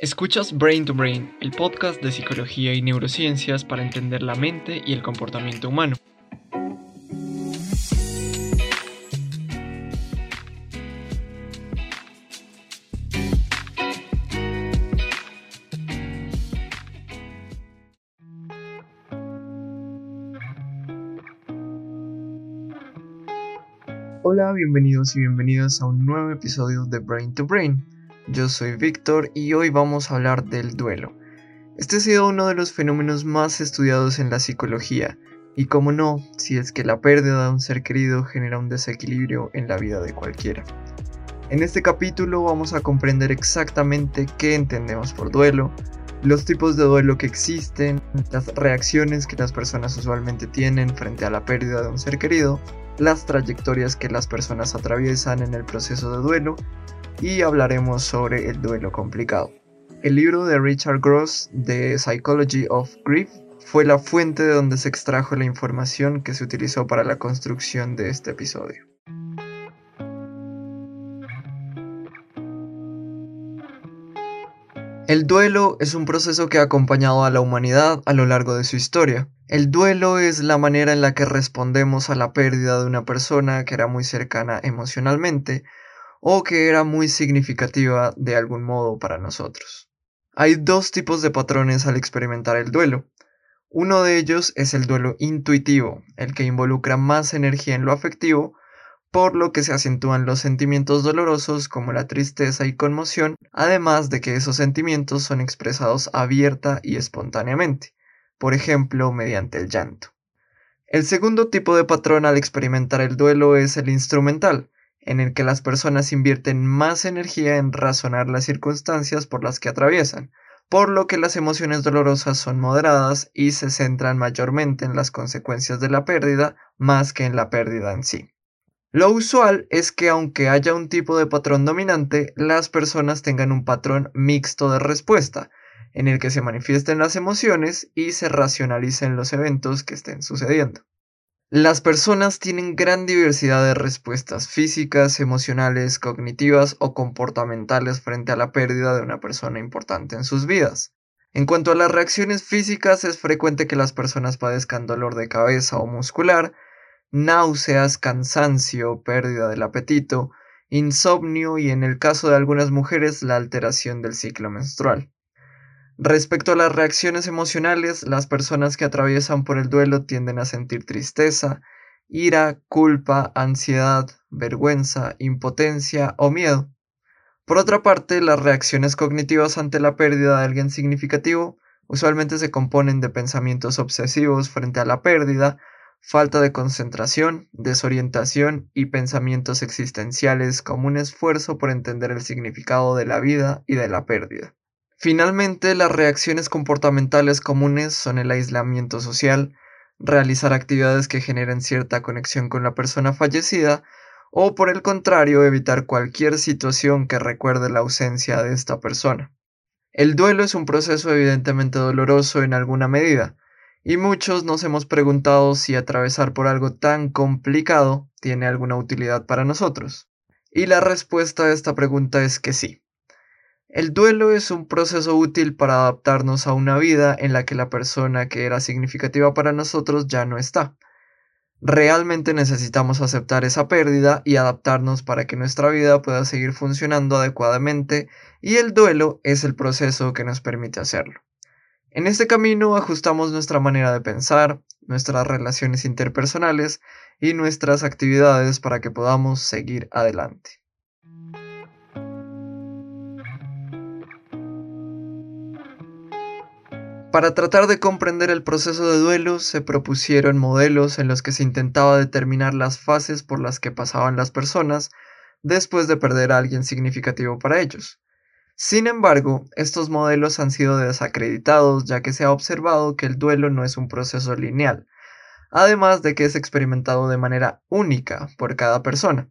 Escuchas Brain to Brain, el podcast de psicología y neurociencias para entender la mente y el comportamiento humano. Hola, bienvenidos y bienvenidas a un nuevo episodio de Brain to Brain. Yo soy Víctor y hoy vamos a hablar del duelo. Este ha sido uno de los fenómenos más estudiados en la psicología, y como no, si es que la pérdida de un ser querido genera un desequilibrio en la vida de cualquiera. En este capítulo vamos a comprender exactamente qué entendemos por duelo, los tipos de duelo que existen, las reacciones que las personas usualmente tienen frente a la pérdida de un ser querido, las trayectorias que las personas atraviesan en el proceso de duelo y hablaremos sobre el duelo complicado. El libro de Richard Gross, The Psychology of Grief, fue la fuente de donde se extrajo la información que se utilizó para la construcción de este episodio. El duelo es un proceso que ha acompañado a la humanidad a lo largo de su historia. El duelo es la manera en la que respondemos a la pérdida de una persona que era muy cercana emocionalmente o que era muy significativa de algún modo para nosotros. Hay dos tipos de patrones al experimentar el duelo. Uno de ellos es el duelo intuitivo, el que involucra más energía en lo afectivo, por lo que se acentúan los sentimientos dolorosos como la tristeza y conmoción, además de que esos sentimientos son expresados abierta y espontáneamente, por ejemplo, mediante el llanto. El segundo tipo de patrón al experimentar el duelo es el instrumental, en el que las personas invierten más energía en razonar las circunstancias por las que atraviesan, por lo que las emociones dolorosas son moderadas y se centran mayormente en las consecuencias de la pérdida más que en la pérdida en sí. Lo usual es que aunque haya un tipo de patrón dominante, las personas tengan un patrón mixto de respuesta, en el que se manifiesten las emociones y se racionalicen los eventos que estén sucediendo. Las personas tienen gran diversidad de respuestas físicas, emocionales, cognitivas o comportamentales frente a la pérdida de una persona importante en sus vidas. En cuanto a las reacciones físicas, es frecuente que las personas padezcan dolor de cabeza o muscular, náuseas, cansancio, pérdida del apetito, insomnio y en el caso de algunas mujeres la alteración del ciclo menstrual. Respecto a las reacciones emocionales, las personas que atraviesan por el duelo tienden a sentir tristeza, ira, culpa, ansiedad, vergüenza, impotencia o miedo. Por otra parte, las reacciones cognitivas ante la pérdida de alguien significativo usualmente se componen de pensamientos obsesivos frente a la pérdida, falta de concentración, desorientación y pensamientos existenciales como un esfuerzo por entender el significado de la vida y de la pérdida. Finalmente, las reacciones comportamentales comunes son el aislamiento social, realizar actividades que generen cierta conexión con la persona fallecida, o por el contrario, evitar cualquier situación que recuerde la ausencia de esta persona. El duelo es un proceso evidentemente doloroso en alguna medida, y muchos nos hemos preguntado si atravesar por algo tan complicado tiene alguna utilidad para nosotros. Y la respuesta a esta pregunta es que sí. El duelo es un proceso útil para adaptarnos a una vida en la que la persona que era significativa para nosotros ya no está. Realmente necesitamos aceptar esa pérdida y adaptarnos para que nuestra vida pueda seguir funcionando adecuadamente y el duelo es el proceso que nos permite hacerlo. En este camino ajustamos nuestra manera de pensar, nuestras relaciones interpersonales y nuestras actividades para que podamos seguir adelante. Para tratar de comprender el proceso de duelo se propusieron modelos en los que se intentaba determinar las fases por las que pasaban las personas después de perder a alguien significativo para ellos. Sin embargo, estos modelos han sido desacreditados ya que se ha observado que el duelo no es un proceso lineal, además de que es experimentado de manera única por cada persona.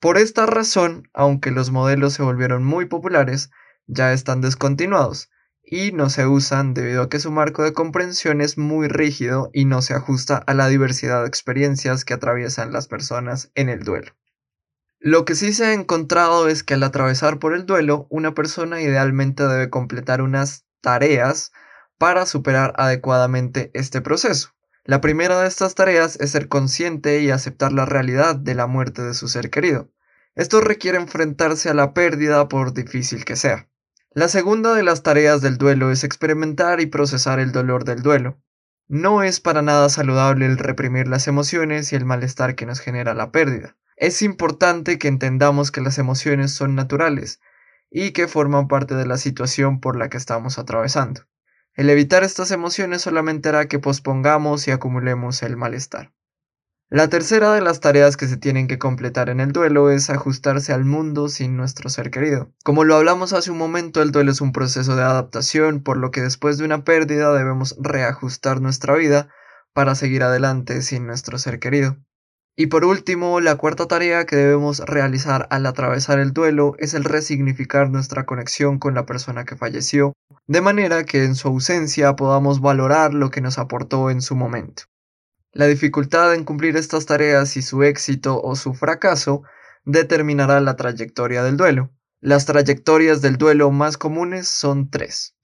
Por esta razón, aunque los modelos se volvieron muy populares, ya están descontinuados, y no se usan debido a que su marco de comprensión es muy rígido y no se ajusta a la diversidad de experiencias que atraviesan las personas en el duelo. Lo que sí se ha encontrado es que al atravesar por el duelo, una persona idealmente debe completar unas tareas para superar adecuadamente este proceso. La primera de estas tareas es ser consciente y aceptar la realidad de la muerte de su ser querido. Esto requiere enfrentarse a la pérdida por difícil que sea. La segunda de las tareas del duelo es experimentar y procesar el dolor del duelo. No es para nada saludable el reprimir las emociones y el malestar que nos genera la pérdida. Es importante que entendamos que las emociones son naturales y que forman parte de la situación por la que estamos atravesando. El evitar estas emociones solamente hará que pospongamos y acumulemos el malestar. La tercera de las tareas que se tienen que completar en el duelo es ajustarse al mundo sin nuestro ser querido. Como lo hablamos hace un momento, el duelo es un proceso de adaptación, por lo que después de una pérdida debemos reajustar nuestra vida para seguir adelante sin nuestro ser querido. Y por último, la cuarta tarea que debemos realizar al atravesar el duelo es el resignificar nuestra conexión con la persona que falleció, de manera que en su ausencia podamos valorar lo que nos aportó en su momento. La dificultad en cumplir estas tareas y su éxito o su fracaso determinará la trayectoria del duelo. Las trayectorias del duelo más comunes son tres.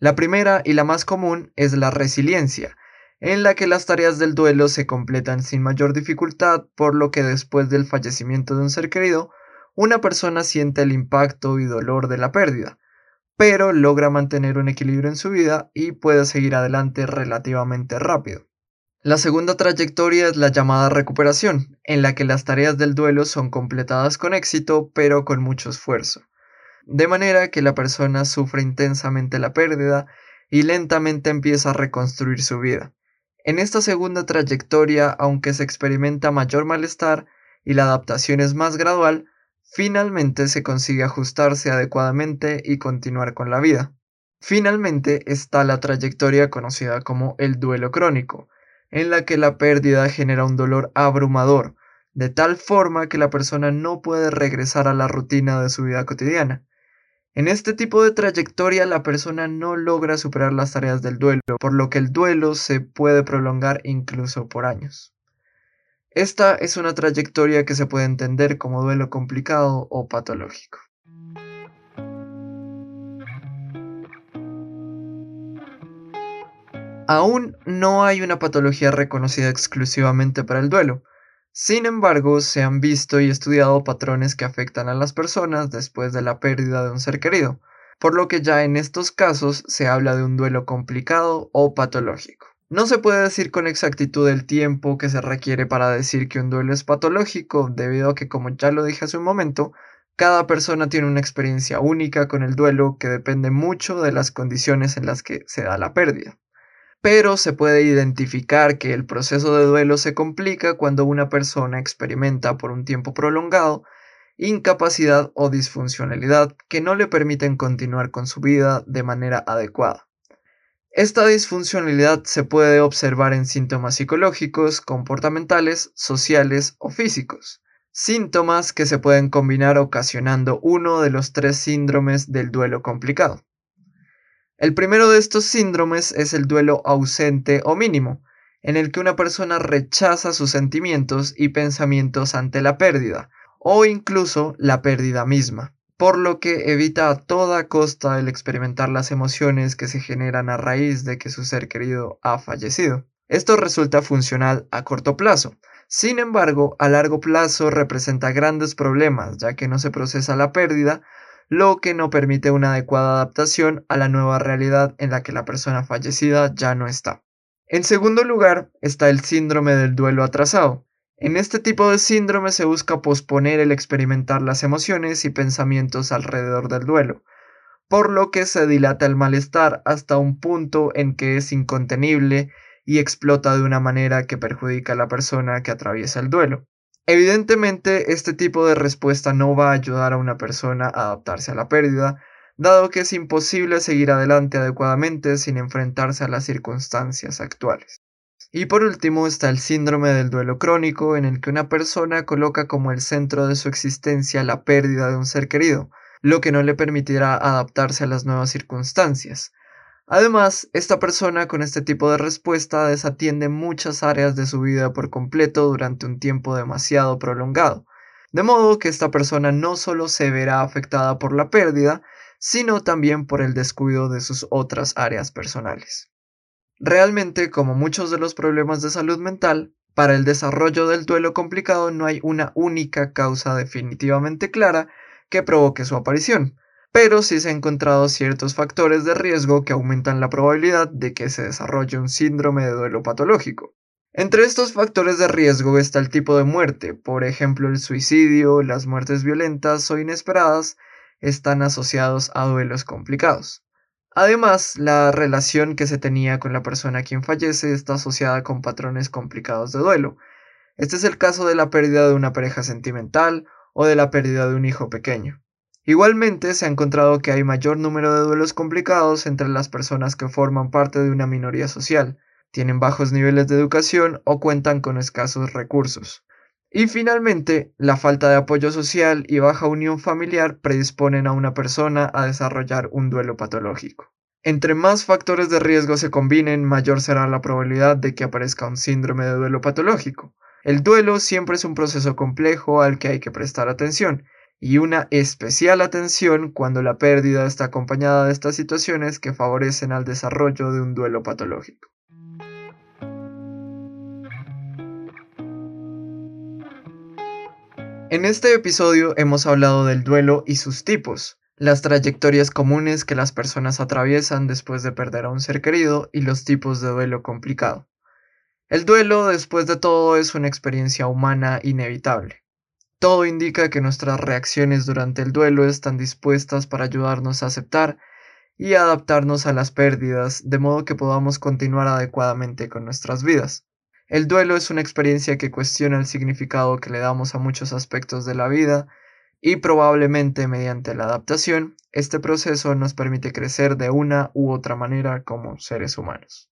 La primera y la más común es la resiliencia, en la que las tareas del duelo se completan sin mayor dificultad, por lo que después del fallecimiento de un ser querido, una persona siente el impacto y dolor de la pérdida, pero logra mantener un equilibrio en su vida y puede seguir adelante relativamente rápido. La segunda trayectoria es la llamada recuperación, en la que las tareas del duelo son completadas con éxito, pero con mucho esfuerzo, de manera que la persona sufre intensamente la pérdida y lentamente empieza a reconstruir su vida. En esta segunda trayectoria, aunque se experimenta mayor malestar y la adaptación es más gradual, finalmente se consigue ajustarse adecuadamente y continuar con la vida. Finalmente está la trayectoria conocida como el duelo crónico, en la que la pérdida genera un dolor abrumador, de tal forma que la persona no puede regresar a la rutina de su vida cotidiana. En este tipo de trayectoria la persona no logra superar las tareas del duelo, por lo que el duelo se puede prolongar incluso por años. Esta es una trayectoria que se puede entender como duelo complicado o patológico. Aún no hay una patología reconocida exclusivamente para el duelo, sin embargo, se han visto y estudiado patrones que afectan a las personas después de la pérdida de un ser querido, por lo que ya en estos casos se habla de un duelo complicado o patológico. No se puede decir con exactitud el tiempo que se requiere para decir que un duelo es patológico, debido a que, como ya lo dije hace un momento, cada persona tiene una experiencia única con el duelo que depende mucho de las condiciones en las que se da la pérdida pero se puede identificar que el proceso de duelo se complica cuando una persona experimenta por un tiempo prolongado incapacidad o disfuncionalidad que no le permiten continuar con su vida de manera adecuada. Esta disfuncionalidad se puede observar en síntomas psicológicos, comportamentales, sociales o físicos, síntomas que se pueden combinar ocasionando uno de los tres síndromes del duelo complicado. El primero de estos síndromes es el duelo ausente o mínimo, en el que una persona rechaza sus sentimientos y pensamientos ante la pérdida, o incluso la pérdida misma, por lo que evita a toda costa el experimentar las emociones que se generan a raíz de que su ser querido ha fallecido. Esto resulta funcional a corto plazo, sin embargo, a largo plazo representa grandes problemas, ya que no se procesa la pérdida, lo que no permite una adecuada adaptación a la nueva realidad en la que la persona fallecida ya no está. En segundo lugar está el síndrome del duelo atrasado. En este tipo de síndrome se busca posponer el experimentar las emociones y pensamientos alrededor del duelo, por lo que se dilata el malestar hasta un punto en que es incontenible y explota de una manera que perjudica a la persona que atraviesa el duelo. Evidentemente, este tipo de respuesta no va a ayudar a una persona a adaptarse a la pérdida, dado que es imposible seguir adelante adecuadamente sin enfrentarse a las circunstancias actuales. Y por último está el síndrome del duelo crónico, en el que una persona coloca como el centro de su existencia la pérdida de un ser querido, lo que no le permitirá adaptarse a las nuevas circunstancias. Además, esta persona con este tipo de respuesta desatiende muchas áreas de su vida por completo durante un tiempo demasiado prolongado, De modo que esta persona no solo se verá afectada por la pérdida, sino también por el descuido de sus otras áreas personales. Realmente, como muchos de los problemas de salud mental, para el desarrollo del duelo complicado no hay una única causa definitivamente clara que provoque su aparición, pero sí se han encontrado ciertos factores de riesgo que aumentan la probabilidad de que se desarrolle un síndrome de duelo patológico. Entre estos factores de riesgo está el tipo de muerte, por ejemplo el suicidio, las muertes violentas o inesperadas están asociados a duelos complicados. Además, la relación que se tenía con la persona quien fallece está asociada con patrones complicados de duelo. Este es el caso de la pérdida de una pareja sentimental o de la pérdida de un hijo pequeño. Igualmente, se ha encontrado que hay mayor número de duelos complicados entre las personas que forman parte de una minoría social, tienen bajos niveles de educación o cuentan con escasos recursos. Y finalmente, la falta de apoyo social y baja unión familiar predisponen a una persona a desarrollar un duelo patológico. Entre más factores de riesgo se combinen, mayor será la probabilidad de que aparezca un síndrome de duelo patológico. El duelo siempre es un proceso complejo al que hay que prestar atención, y una especial atención cuando la pérdida está acompañada de estas situaciones que favorecen al desarrollo de un duelo patológico. En este episodio hemos hablado del duelo y sus tipos, las trayectorias comunes que las personas atraviesan después de perder a un ser querido y los tipos de duelo complicado. El duelo, después de todo, es una experiencia humana inevitable. Todo indica que nuestras reacciones durante el duelo están dispuestas para ayudarnos a aceptar y adaptarnos a las pérdidas de modo que podamos continuar adecuadamente con nuestras vidas. El duelo es una experiencia que cuestiona el significado que le damos a muchos aspectos de la vida y probablemente mediante la adaptación, este proceso nos permite crecer de una u otra manera como seres humanos.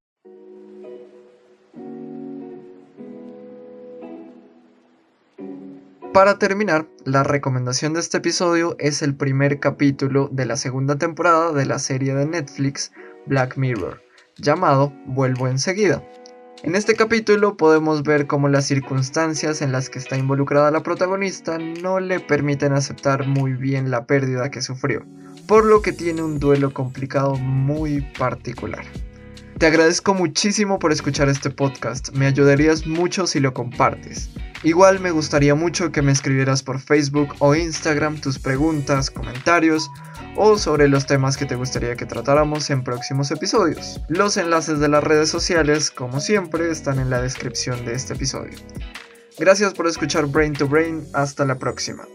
Para terminar, la recomendación de este episodio es el primer capítulo de la segunda temporada de la serie de Netflix Black Mirror, llamado Vuelvo enseguida, en este capítulo podemos ver cómo las circunstancias en las que está involucrada la protagonista no le permiten aceptar muy bien la pérdida que sufrió, por lo que tiene un duelo complicado muy particular. Te agradezco muchísimo por escuchar este podcast, me ayudarías mucho si lo compartes. Igual me gustaría mucho que me escribieras por Facebook o Instagram tus preguntas, comentarios o sobre los temas que te gustaría que tratáramos en próximos episodios. Los enlaces de las redes sociales, como siempre, están en la descripción de este episodio. Gracias por escuchar Brain to Brain, hasta la próxima.